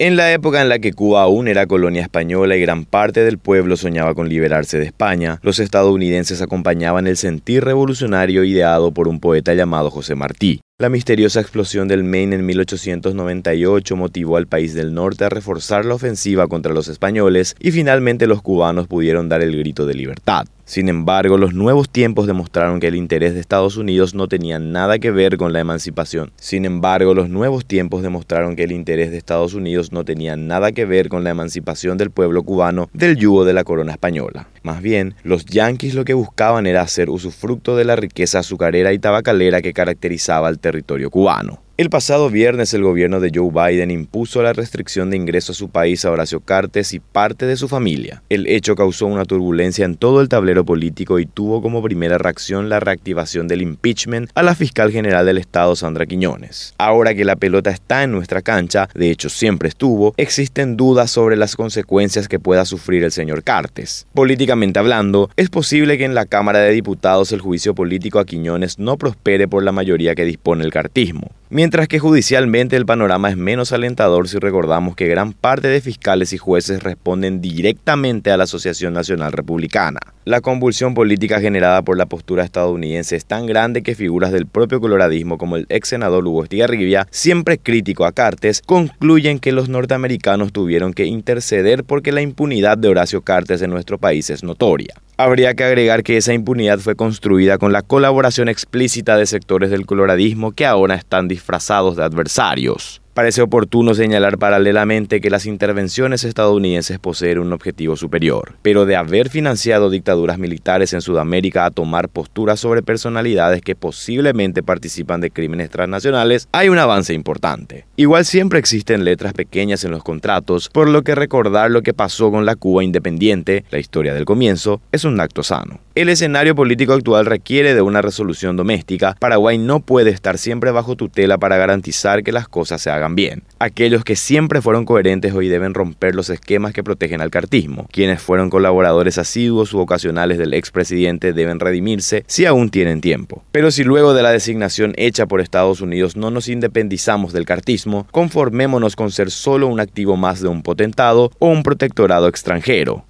En la época en la que Cuba aún era colonia española y gran parte del pueblo soñaba con liberarse de España, los estadounidenses acompañaban el sentir revolucionario ideado por un poeta llamado José Martí. La misteriosa explosión del Maine en 1898 motivó al país del norte a reforzar la ofensiva contra los españoles y finalmente los cubanos pudieron dar el grito de libertad. Sin embargo, los nuevos tiempos demostraron que el interés de Estados Unidos no tenía nada que ver con la emancipación. Sin embargo, los nuevos tiempos demostraron que el interés de Estados Unidos no tenía nada que ver con la emancipación del pueblo cubano del yugo de la corona española. Más bien, los yanquis lo que buscaban era hacer usufructo de la riqueza azucarera y tabacalera que caracterizaba al territorio cubano. El pasado viernes el gobierno de Joe Biden impuso la restricción de ingreso a su país a Horacio Cartes y parte de su familia. El hecho causó una turbulencia en todo el tablero político y tuvo como primera reacción la reactivación del impeachment a la fiscal general del estado Sandra Quiñones. Ahora que la pelota está en nuestra cancha, de hecho siempre estuvo, existen dudas sobre las consecuencias que pueda sufrir el señor Cartes. Políticamente hablando, es posible que en la Cámara de Diputados el juicio político a Quiñones no prospere por la mayoría que dispone el cartismo mientras que judicialmente el panorama es menos alentador si recordamos que gran parte de fiscales y jueces responden directamente a la Asociación Nacional Republicana. La convulsión política generada por la postura estadounidense es tan grande que figuras del propio coloradismo como el ex senador Hugo Estigarribia, siempre crítico a Cartes, concluyen que los norteamericanos tuvieron que interceder porque la impunidad de Horacio Cartes en nuestro país es notoria. Habría que agregar que esa impunidad fue construida con la colaboración explícita de sectores del coloradismo que ahora están disfrazados de adversarios. Parece oportuno señalar paralelamente que las intervenciones estadounidenses poseen un objetivo superior, pero de haber financiado dictaduras militares en Sudamérica a tomar posturas sobre personalidades que posiblemente participan de crímenes transnacionales, hay un avance importante. Igual siempre existen letras pequeñas en los contratos, por lo que recordar lo que pasó con la Cuba independiente, la historia del comienzo, es un acto sano. El escenario político actual requiere de una resolución doméstica. Paraguay no puede estar siempre bajo tutela para garantizar que las cosas se hagan bien. Aquellos que siempre fueron coherentes hoy deben romper los esquemas que protegen al cartismo. Quienes fueron colaboradores asiduos u ocasionales del expresidente deben redimirse si aún tienen tiempo. Pero si luego de la designación hecha por Estados Unidos no nos independizamos del cartismo, conformémonos con ser solo un activo más de un potentado o un protectorado extranjero.